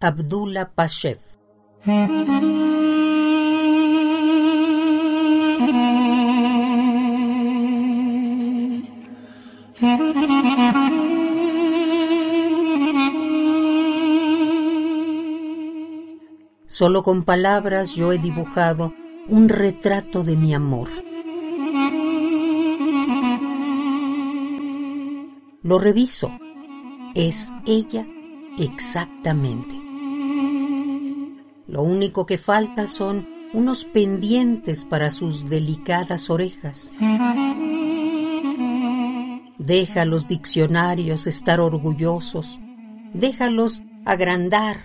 Abdullah Pashev. Solo con palabras yo he dibujado un retrato de mi amor. Lo reviso. Es ella exactamente. Lo único que falta son unos pendientes para sus delicadas orejas. Deja los diccionarios estar orgullosos. Déjalos agrandar.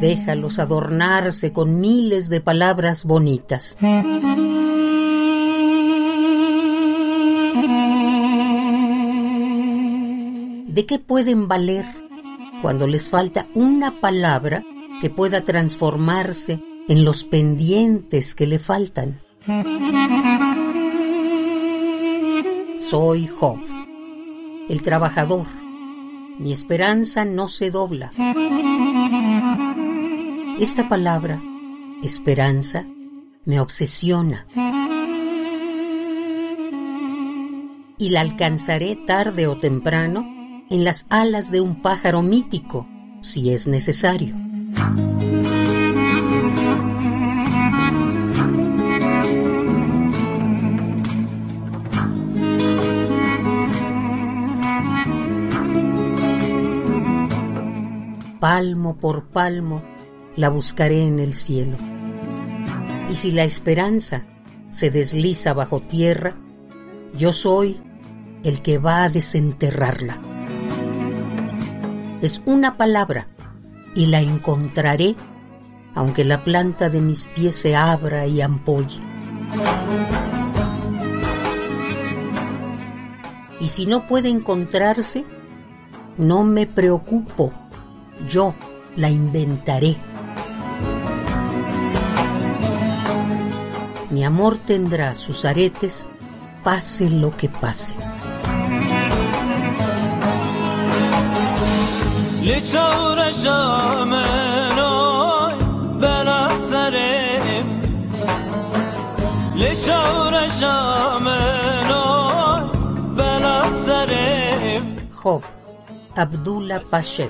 Déjalos adornarse con miles de palabras bonitas. ¿De qué pueden valer cuando les falta una palabra que pueda transformarse en los pendientes que le faltan? Soy Job, el trabajador. Mi esperanza no se dobla. Esta palabra, esperanza, me obsesiona. Y la alcanzaré tarde o temprano en las alas de un pájaro mítico, si es necesario. palmo por palmo, la buscaré en el cielo. Y si la esperanza se desliza bajo tierra, yo soy el que va a desenterrarla. Es una palabra y la encontraré aunque la planta de mis pies se abra y ampolle. Y si no puede encontrarse, no me preocupo yo la inventaré. Mi amor tendrá sus aretes, pase lo que pase. لی چور شامن بلا سرم لی بلا خب عبدالله پاشه